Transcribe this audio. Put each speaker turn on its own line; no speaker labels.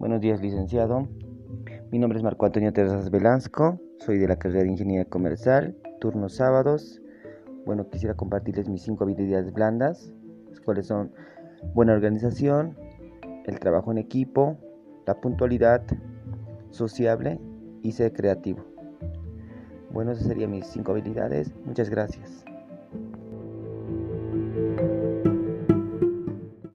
Buenos días, licenciado. Mi nombre es Marco Antonio Terrazas Velasco, soy de la carrera de Ingeniería Comercial, turnos sábados. Bueno, quisiera compartirles mis cinco habilidades blandas, las cuales son buena organización, el trabajo en equipo, la puntualidad, sociable y ser creativo. Bueno, esas serían mis cinco habilidades. Muchas gracias.